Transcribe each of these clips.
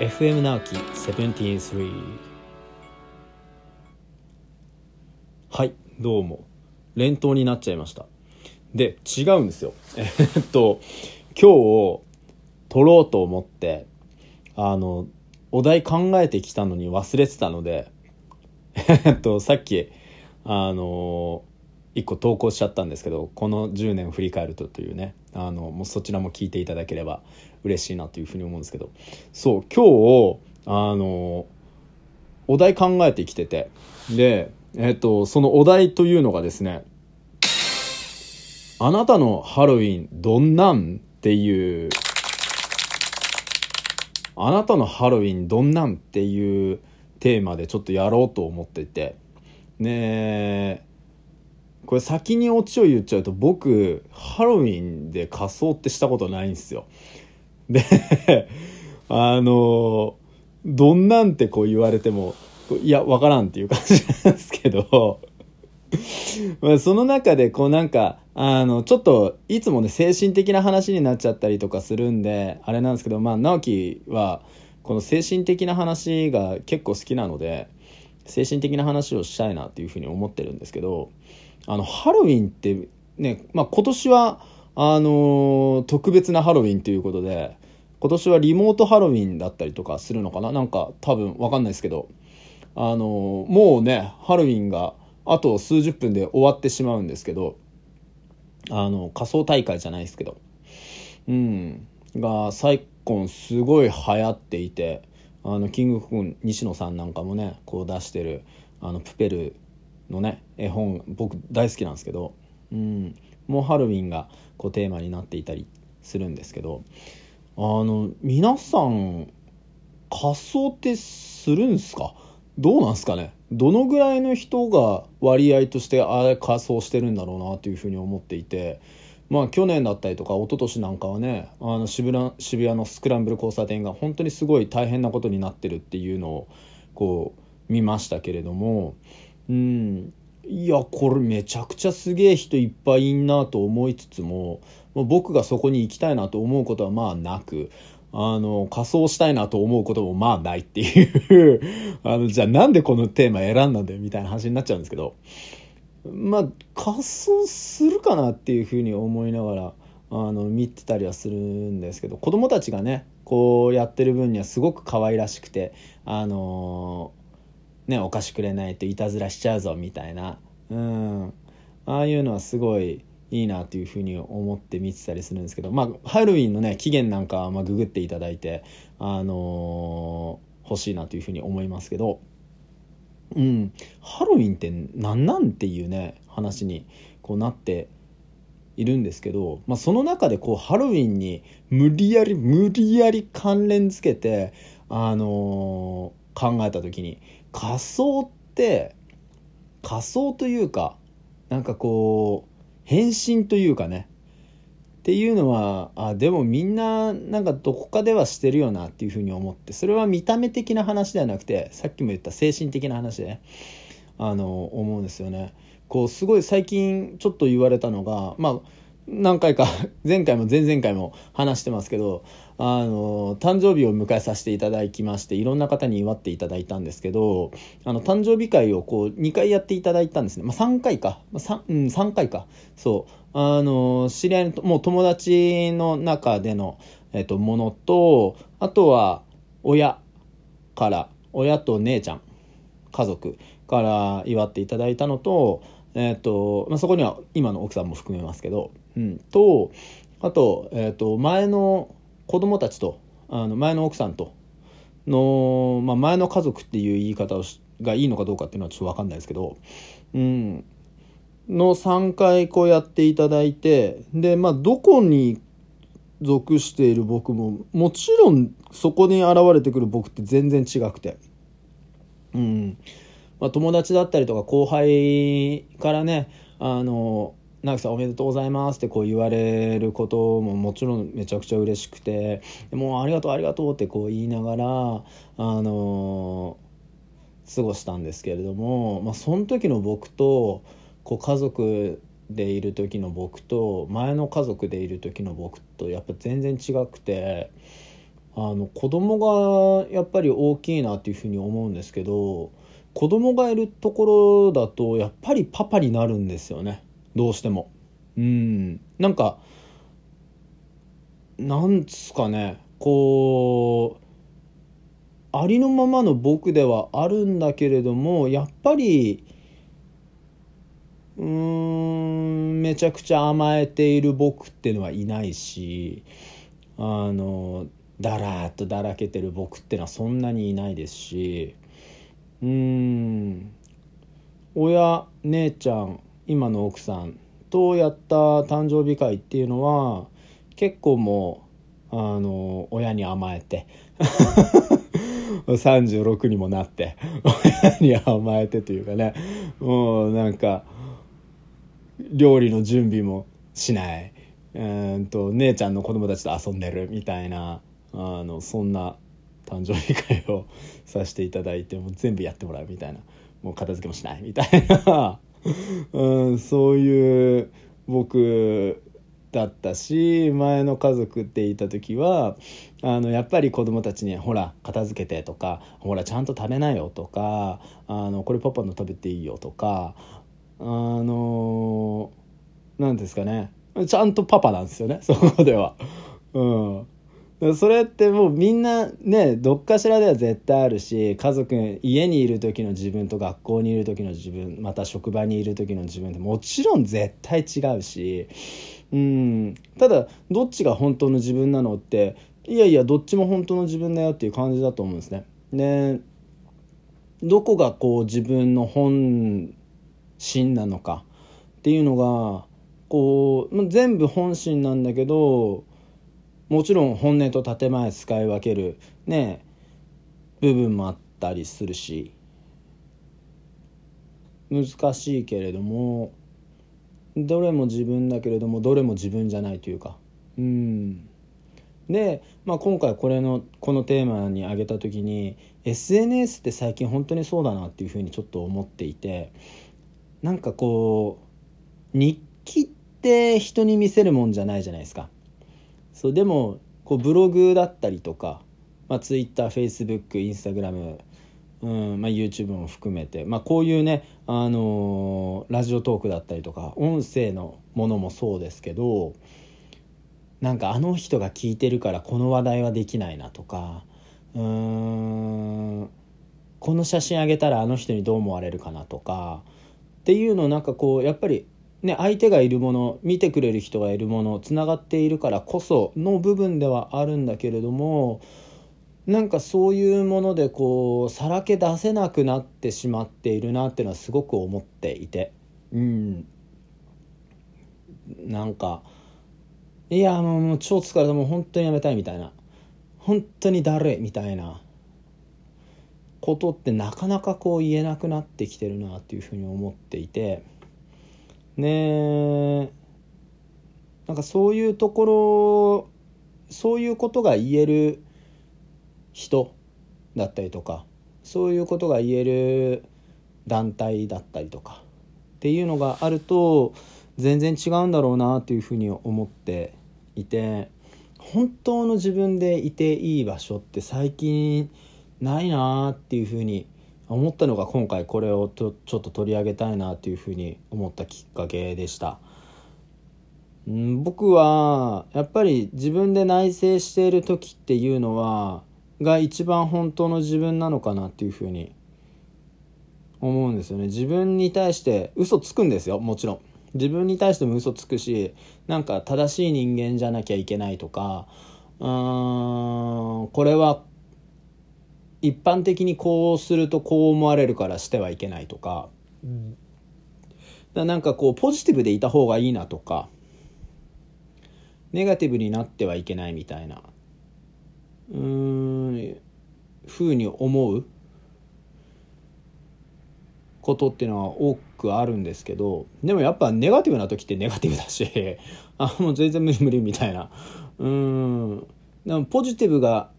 FM 直樹73はいどうも。連投になっちゃいました。で違うんですよ。えっと今日撮ろうと思ってあのお題考えてきたのに忘れてたので えっとさっきあの一個投稿しちゃったんですけどこの10年振り返るとというねあのもうそちらも聞いていただければ。嬉しいなというふうに思うんですけど。そう今日あのお題考えてきてて。でえっとそのお題というのがですねあなたのハロウィンどんなんっていうあなたのハロウィンどんなんっていうテーマでちょっとやろうと思ってて。ねこれ先にオチを言っちゃうと僕ハロウィンで仮装ってしたことないんですよ。であのどんなんてこう言われてもいやわからんっていう感じなんですけどまあその中でこうなんかあのちょっといつもね精神的な話になっちゃったりとかするんであれなんですけどまあ直樹はこの精神的な話が結構好きなので精神的な話をしたいなっていうふうに思ってるんですけどあのハロウィンってね、まあ、今年はあの特別なハロウィンということで今年はリモートハロウィンだったりとかするのかな？なんか多分わかんないですけど。あのもうねハロウィンがあと数十分で終わってしまうんですけど。あの仮装大会じゃないですけど。うん。が昨今すごい流行っていて。あのキングコング西野さんなんかもねこう出してるあのプペルのね絵本僕大好きなんですけど、うん、もうハロウィンがこうテーマになっていたりするんですけど。あの皆さん仮装ってするんすか？どうなんすかね？どのぐらいの人が割合としてあれ仮装してるんだろうなというふうに思っていて。まあ去年だったりとか一昨年なんかはねあの渋谷渋谷のスクランブル交差点が本当にすごい大変なことになってるっていうのをこう見ましたけれども。うん。いやこれめちゃくちゃすげえ人いっぱいいんなと思いつつも僕がそこに行きたいなと思うことはまあなくあの仮装したいなと思うこともまあないっていう。あのじゃあなんでこのテーマ選んだんだよみたいな話になっちゃうんですけど。まあ仮装するかなっていうふうに思いながらあの見てたりはするんですけど子供たちがねこうやってる分にはすごく可愛らしくてあのねお菓子くれないといたずらしちゃうぞみたいな。うん。ああいうのはすごいいいなというふうに思って見てたりするんですけど。まあハロウィンのね期限なんかはまあググっていただいてあのー、欲しいなというふうに思いますけど。うん。ハロウィンって何なんっていうね話にこうなっているんですけど、まあ、その中でこうハロウィンに無理やり無理やり関連付けて、あのー、考えた時に仮装って仮装というかなんかこう変身というかねっていうのはあでもみんななんかどこかではしてるよなっていうふうに思ってそれは見た目的な話ではなくてさっきも言った精神的な話で、ね、あの思うんですよね。こうすごい最近ちょっと言われたのがまあ何回か 前回も前々回も話してますけどあの誕生日を迎えさせていただきましていろんな方に祝っていただいたんですけどあの誕生日会をこう2回やっていただいたんですね、まあ、3回か。3,、うん、3回か。そう。あの知り合いのもう友達の中での、えっと、ものとあとは親から親と姉ちゃん家族から祝っていただいたのとえっ、と、まあ、そこには今の奥さんも含めますけど、うん、と、あと、え、ー、と、前の子供たちと、あの、前の奥さんと、の、まあ、前の家族っていう言い方をがいいのかどうかっていうのはちょっとわかんないですけど、うん、の3回こうやっていただいて、で、まあ、どこに属している僕も、もちろんそこに現れてくる僕って全然違くて、うん、まあ、友達だったりとか後輩からねあの直樹さんおめでとうございますってこう言われることももちろんめちゃくちゃ嬉しくてもうありがとうありがとうってこう言いながらあの過ごしたんですけれども、まあ、その時の僕とこう家族でいる時の僕と前の家族でいる時の僕とやっぱ全然違くてあの子供がやっぱり大きいなっていうふうに思うんですけど子供がいるところだとやっぱりパパになるんですよね。どうしても。うん。なんかなんつかね。こうありのままの僕ではあるんだけれどもやっぱりうーんめちゃくちゃ甘えている僕っていうのはいないしあのだらっとだらけてる僕ってのはそんなにいないですしうん。親姉ちゃん今の奥さんとやった誕生日会っていうのは結構もうあの親に甘えて 36にもなって親に甘えてというかねもうなんか料理の準備もしないうんと姉ちゃんの子供たちと遊んでるみたいなあのそんな誕生日会をさせていただいても全部やってもらうみたいなもう片付けもしないみたいな、うん、そういう僕だったし前の家族っていた時はあのやっぱり子供たちに「ほら片付けて」とか「ほらちゃんと食べなよ」とか「あのこれパパの食べていいよ」とかあの何ですかねちゃんとパパなんですよねそこでは。うんそれってもうみんなねどっかしらでは絶対あるし家族家にいる時の自分と学校にいる時の自分また職場にいる時の自分ってもちろん絶対違うしうんただどっちが本当の自分なのっていやいやどっちも本当の自分だよっていう感じだと思うんですね。でどこがこう自分の本心なのかっていうのがこう全部本心なんだけどもちろん本音と建前使い分けるね部分もあったりするし難しいけれどもどれも自分だけれどもどれも自分じゃないというかうんで、まあ、今回これのこのテーマに挙げた時に SNS って最近本当にそうだなっていうふうにちょっと思っていてなんかこう日記って人に見せるもんじゃないじゃないですか。そうでもこうブログだったりとか、ま、TwitterFacebook、Instagram うんまあ、YouTube も含めて、まあ、こういうね、あのー、ラジオトークだったりとか音声のものもそうですけどなんかあの人が聞いてるからこの話題はできないなとかうーんこの写真あげたらあの人にどう思われるかなとかっていうのをなんかこうやっぱりね、相手がいるもの見てくれる人がいるものつながっているからこその部分ではあるんだけれどもなんかそういうものでこうさらけ出せなくなってしまっているなっていうのはすごく思っていて。うん。なんかいやもう超疲れた。もう本当にやめたいみたいな。本当にだるいみたいな。ことってなかなかこう言えなくなってきてるなっていうふうに思っていて。ねなんかそういうところそういうことが言える人だったりとかそういうことが言える団体だったりとかっていうのがあると全然違うんだろうなっていうふうに思っていて本当の自分でいていい場所って最近ないなっていうふうに思ったのが今回これをちょっと取り上げたいなというふうに思ったきっかけでした。僕はやっぱり自分で内省している時っていうのはが一番本当の自分なのかなっていうふうに思うんですよね自分に対して嘘つくんですよもちろん自分に対しても嘘つくしなんか正しい人間じゃなきゃいけないとかうーんこれは一般的にこうするとこう思われるからしてはいけないとか,、うん、だなんかこうポジティブでいた方がいいなとか。ネガティブになってはいけないみたいな。うーんふうに思う。ことっていうのは多くあるんですけど。でもやっぱネガティブな時ってネガティブだし。あもう全然無理無理みたいな。うん。でもポジティブが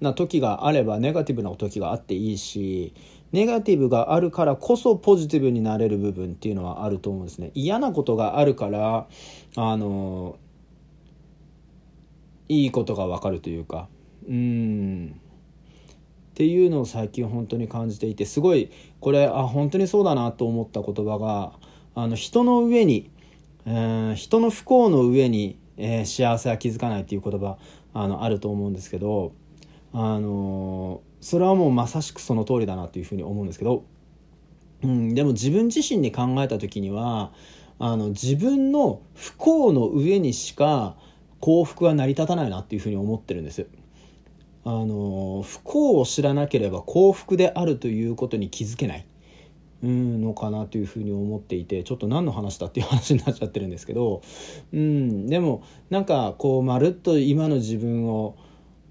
な時があればネガティブな時があっていいしネガティブがあるからこそポジティブになれる部分っていうのはあると思うんですね。嫌なことがあるからあのいいことがわかるというかうんっていうのを最近本当に感じていてすごいこれあ本当にそうだなと思った言葉があの人の上に、えー、人の不幸の上に、えー、幸せは気づかないっていう言葉あのあると思うんですけどあのそれはもうまさしくその通りだなっていうふうに思うんですけど、うん、でも自分自身に考えた時にはあの自分の不幸の上にしか幸福は成り立たないなっていうふうに思ってるんです。あの不幸を知らなければ幸福であるということに気づけないうんのかなというふうに思っていてちょっと何の話だっていう話になっちゃってるんですけど、うん、でもなんかこうまるっと今の自分を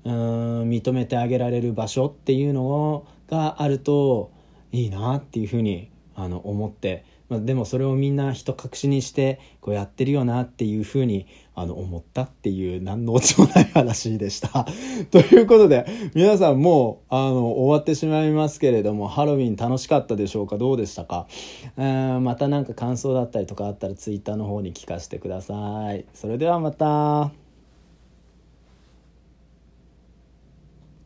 うん認めてあげられる場所っていうのがあるといいなっていうふうにあの思ってまあ、でもそれをみんな人隠しにしてこうやってるよなっていうふうにあの思ったっていう何のオチもない話でした。ということで皆さんもうあの終わってしまいますけれどもハロウィン楽しかったでしょうか？どうでしたか？また何か感想だったりとかあったらツイッターの方に聞かせてください。それではまた。